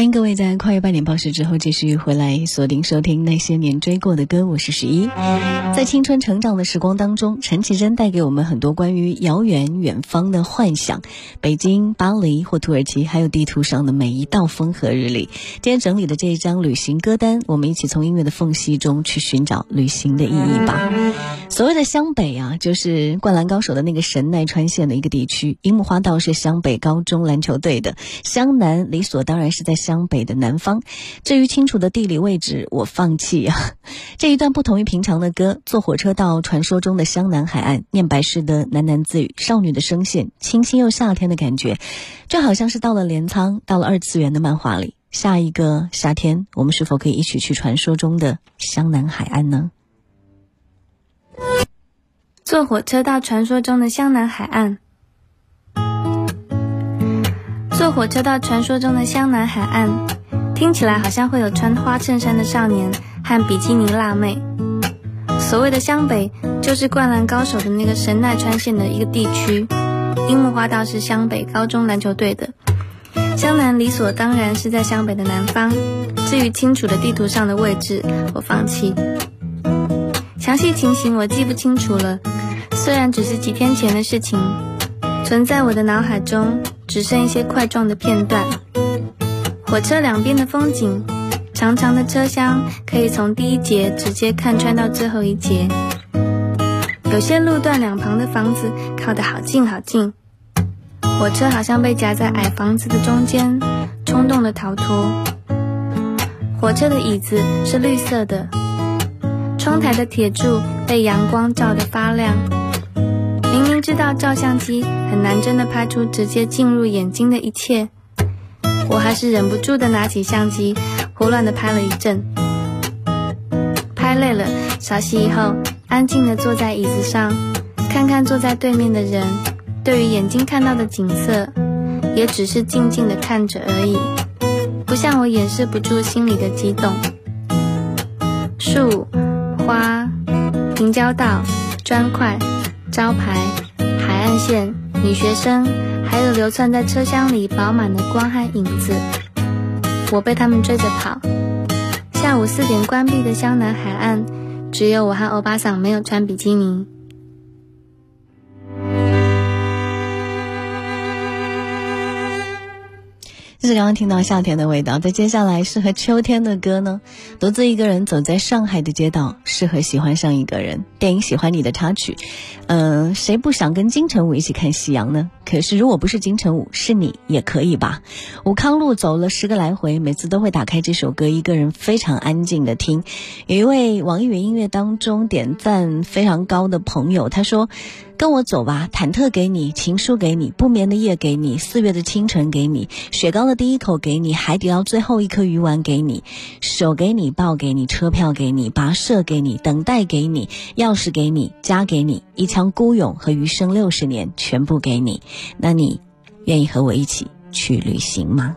欢迎各位在跨越半点报时之后继续回来锁定收听那些年追过的歌，我是十一。在青春成长的时光当中，陈绮贞带给我们很多关于遥远远方的幻想，北京、巴黎或土耳其，还有地图上的每一道风和日丽。今天整理的这一张旅行歌单，我们一起从音乐的缝隙中去寻找旅行的意义吧。所谓的湘北啊，就是《灌篮高手》的那个神奈川县的一个地区。樱木花道是湘北高中篮球队的，湘南理所当然是在湘北的南方。至于清楚的地理位置，我放弃啊。这一段不同于平常的歌，坐火车到传说中的湘南海岸，念白诗的喃喃自语，少女的声线，清新又夏天的感觉，就好像是到了镰仓，到了二次元的漫画里。下一个夏天，我们是否可以一起去传说中的湘南海岸呢？坐火车到传说中的湘南海岸。坐火车到传说中的湘南海岸，听起来好像会有穿花衬衫的少年和比基尼辣妹。所谓的湘北，就是《灌篮高手》的那个神奈川县的一个地区。樱木花道是湘北高中篮球队的，湘南理所当然是在湘北的南方。至于清楚的地图上的位置，我放弃。详细情形我记不清楚了，虽然只是几天前的事情，存在我的脑海中只剩一些块状的片段。火车两边的风景，长长的车厢可以从第一节直接看穿到最后一节。有些路段两旁的房子靠得好近好近，火车好像被夹在矮房子的中间，冲动的逃脱。火车的椅子是绿色的。窗台的铁柱被阳光照得发亮，明明知道照相机很难真的拍出直接进入眼睛的一切，我还是忍不住的拿起相机，胡乱的拍了一阵。拍累了，稍息以后，安静的坐在椅子上，看看坐在对面的人，对于眼睛看到的景色，也只是静静的看着而已，不像我掩饰不住心里的激动。树。花、平交道、砖块、招牌、海岸线、女学生，还有流窜在车厢里饱满的光和影子，我被他们追着跑。下午四点关闭的湘南海岸，只有我和欧巴桑没有穿比基尼。这是刚刚听到夏天的味道，在接下来适合秋天的歌呢？独自一个人走在上海的街道，适合喜欢上一个人。电影《喜欢你》的插曲，嗯，谁不想跟金城武一起看夕阳呢？可是如果不是金城武，是你也可以吧？武康路走了十个来回，每次都会打开这首歌，一个人非常安静的听。有一位网易云音乐当中点赞非常高的朋友，他说。跟我走吧，忐忑给你，情书给你，不眠的夜给你，四月的清晨给你，雪糕的第一口给你，海底捞最后一颗鱼丸给你，手给你，抱给你，车票给你，跋涉给你，等待给你，钥匙给你，家给你，一腔孤勇和余生六十年全部给你。那你愿意和我一起去旅行吗？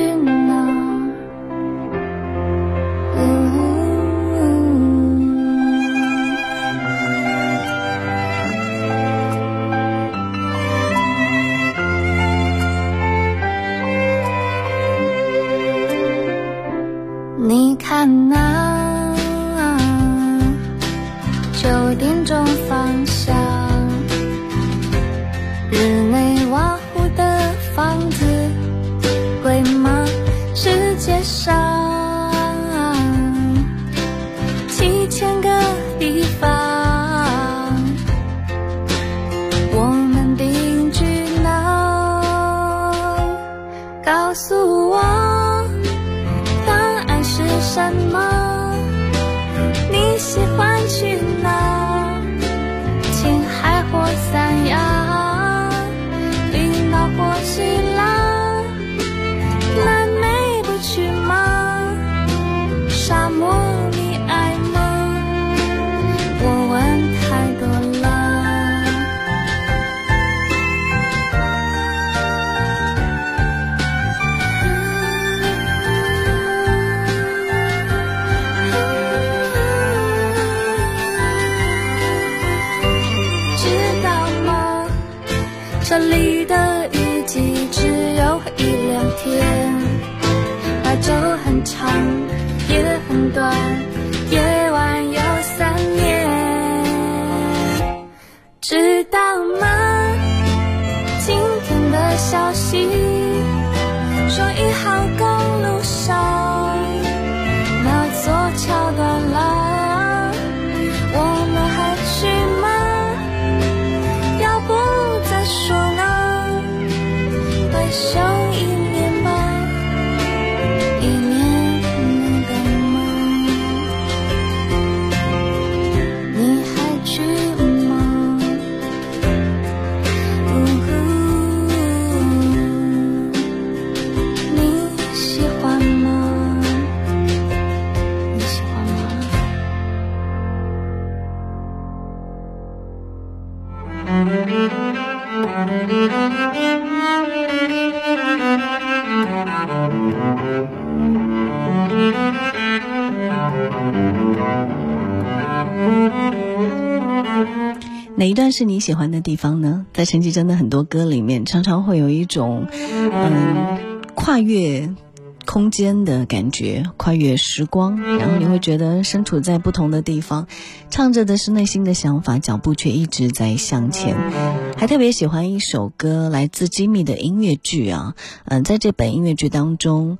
是你喜欢的地方呢？在陈绮贞的很多歌里面，常常会有一种嗯跨越空间的感觉，跨越时光，然后你会觉得身处在不同的地方，唱着的是内心的想法，脚步却一直在向前。还特别喜欢一首歌，来自吉米的音乐剧啊，嗯，在这本音乐剧当中，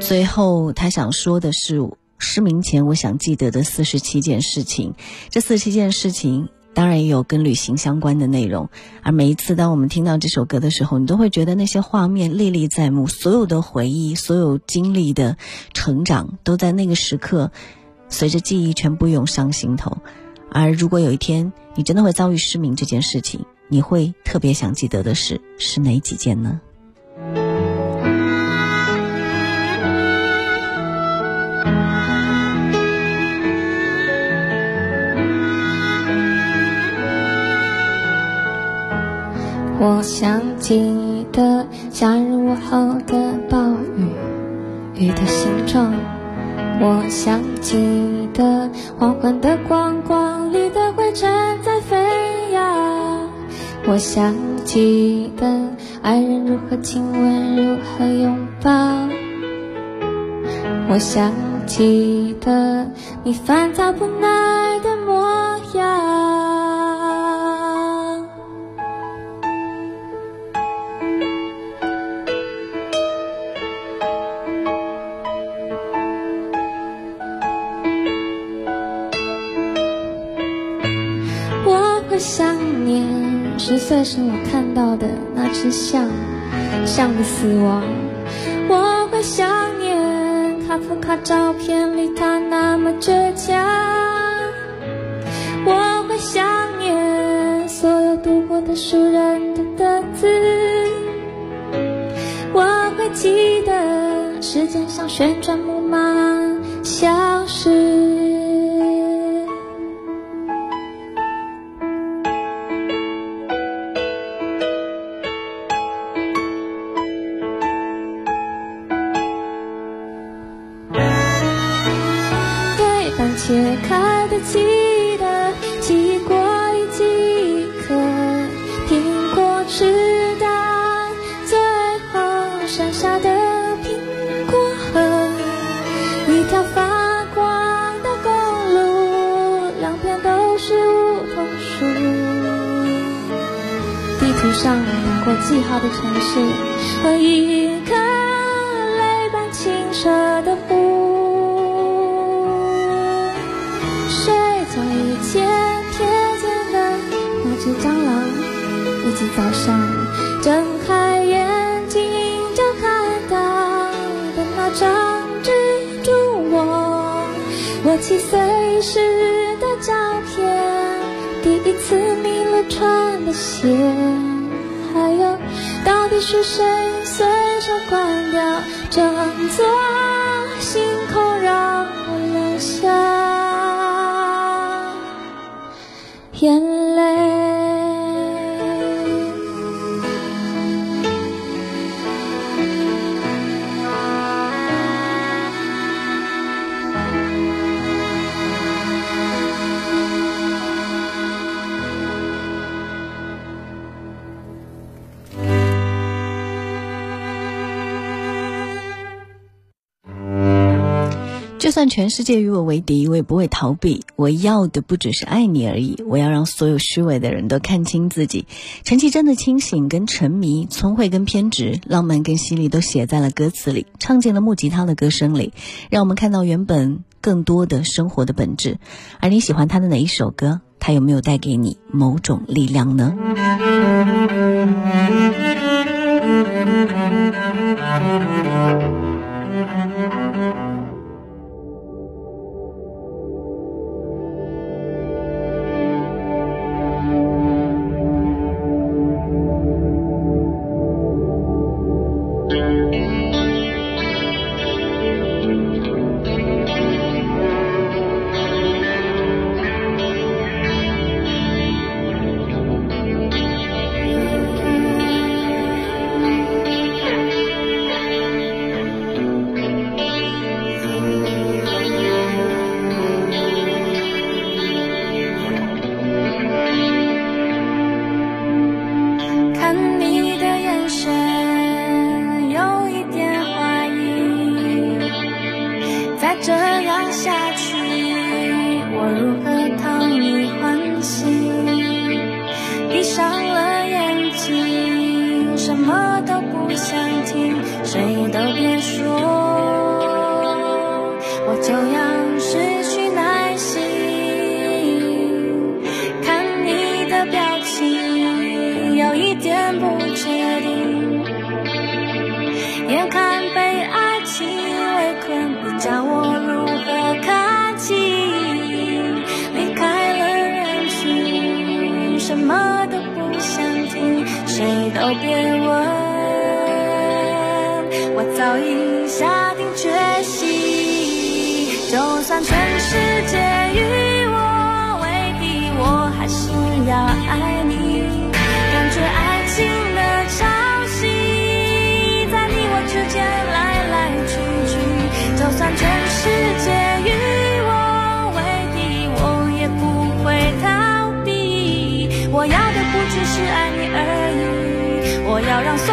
最后他想说的是。失明前，我想记得的四十七件事情，这四十七件事情当然也有跟旅行相关的内容。而每一次当我们听到这首歌的时候，你都会觉得那些画面历历在目，所有的回忆，所有经历的成长，都在那个时刻，随着记忆全部涌上心头。而如果有一天你真的会遭遇失明这件事情，你会特别想记得的事是哪几件呢？我想记得夏日午后的暴雨，雨的形状。我想记得黄昏的光，光里的灰尘在飞扬。我想记得爱人如何亲吻，如何拥抱。我想记得你烦躁不耐的模样。十岁时我看到的那只象，象的死亡。我会想念卡夫卡照片里他那么倔强，我会想念所有读过的书人的的字，我会记得时间像旋转开早上睁开眼睛就看到的那张蜘蛛网，我七岁时的照片，第一次迷了穿的鞋，还有到底是谁随手关掉整座算全世界与我为敌，我也不会逃避。我要的不只是爱你而已，我要让所有虚伪的人都看清自己。陈绮贞的清醒跟沉迷，聪慧跟偏执，浪漫跟犀利，都写在了歌词里，唱进了木吉他的歌声里，让我们看到原本更多的生活的本质。而你喜欢他的哪一首歌？他有没有带给你某种力量呢？都不想听谁都别问。我早已下定决心就算全世界与我为敌我还是要爱。让？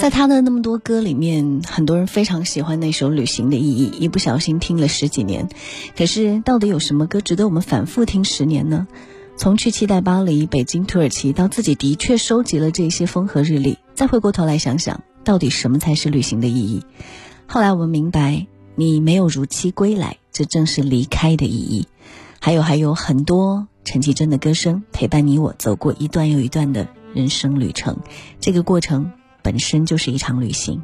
在他的那么多歌里面，很多人非常喜欢那首《旅行的意义》，一不小心听了十几年。可是，到底有什么歌值得我们反复听十年呢？从去期待巴黎、北京、土耳其，到自己的确收集了这些风和日丽，再回过头来想想，到底什么才是旅行的意义？后来我们明白，你没有如期归来，这正是离开的意义。还有还有很多陈绮贞的歌声，陪伴你我走过一段又一段的人生旅程。这个过程本身就是一场旅行。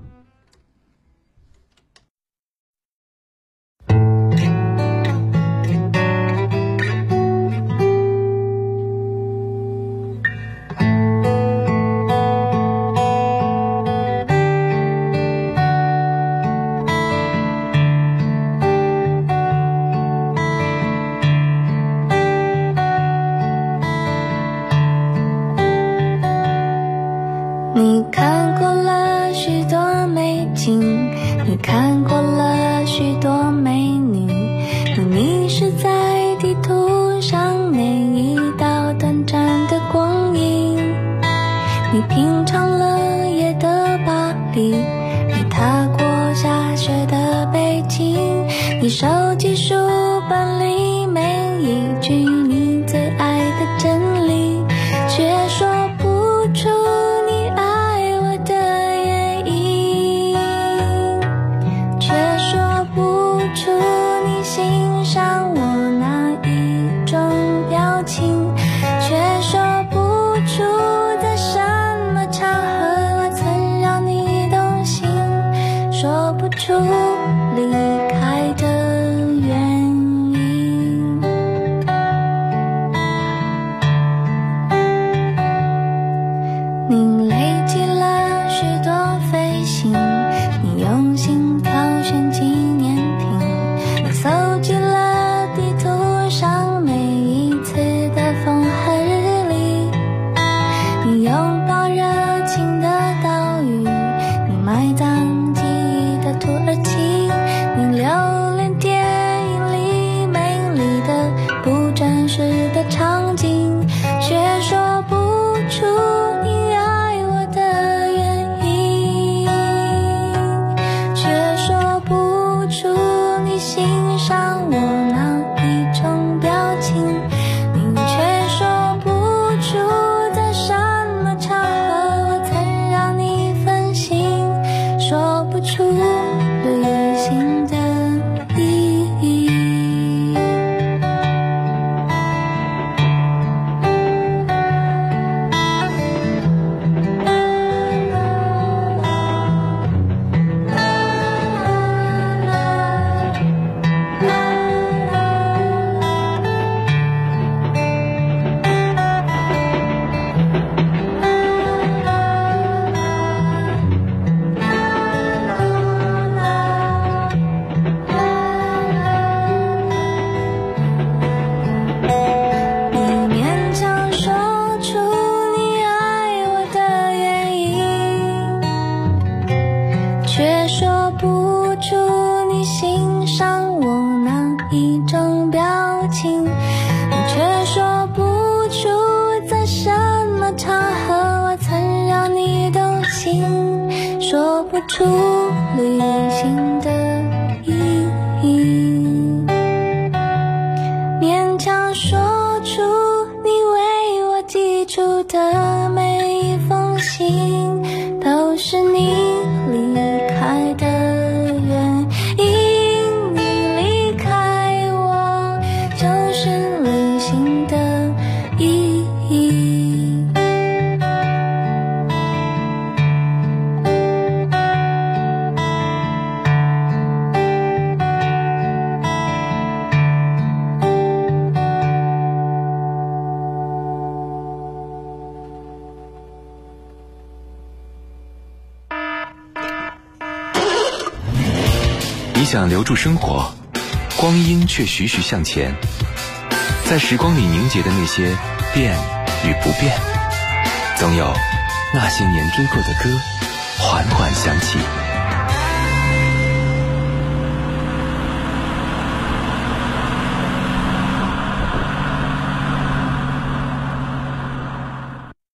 一种表情，却说不出在什么场合我曾让你动心，说不出想留住生活，光阴却徐徐向前，在时光里凝结的那些变与不变，总有那些年听过的歌缓缓响起。